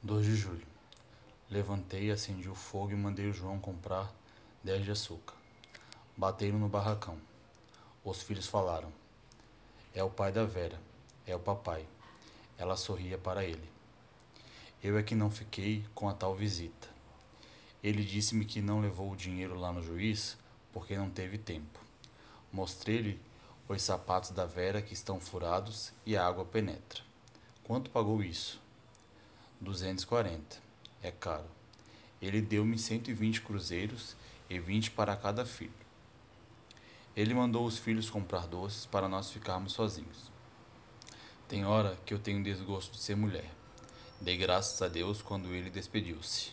2 de julho. Levantei, acendi o fogo e mandei o João comprar dez de açúcar. Bateram no barracão. Os filhos falaram: É o pai da Vera, é o papai. Ela sorria para ele. Eu é que não fiquei com a tal visita. Ele disse-me que não levou o dinheiro lá no juiz porque não teve tempo. Mostrei-lhe os sapatos da Vera que estão furados e a água penetra. Quanto pagou isso? 240. É caro. Ele deu-me 120 cruzeiros e 20 para cada filho. Ele mandou os filhos comprar doces para nós ficarmos sozinhos. Tem hora que eu tenho desgosto de ser mulher. Dei graças a Deus quando ele despediu-se.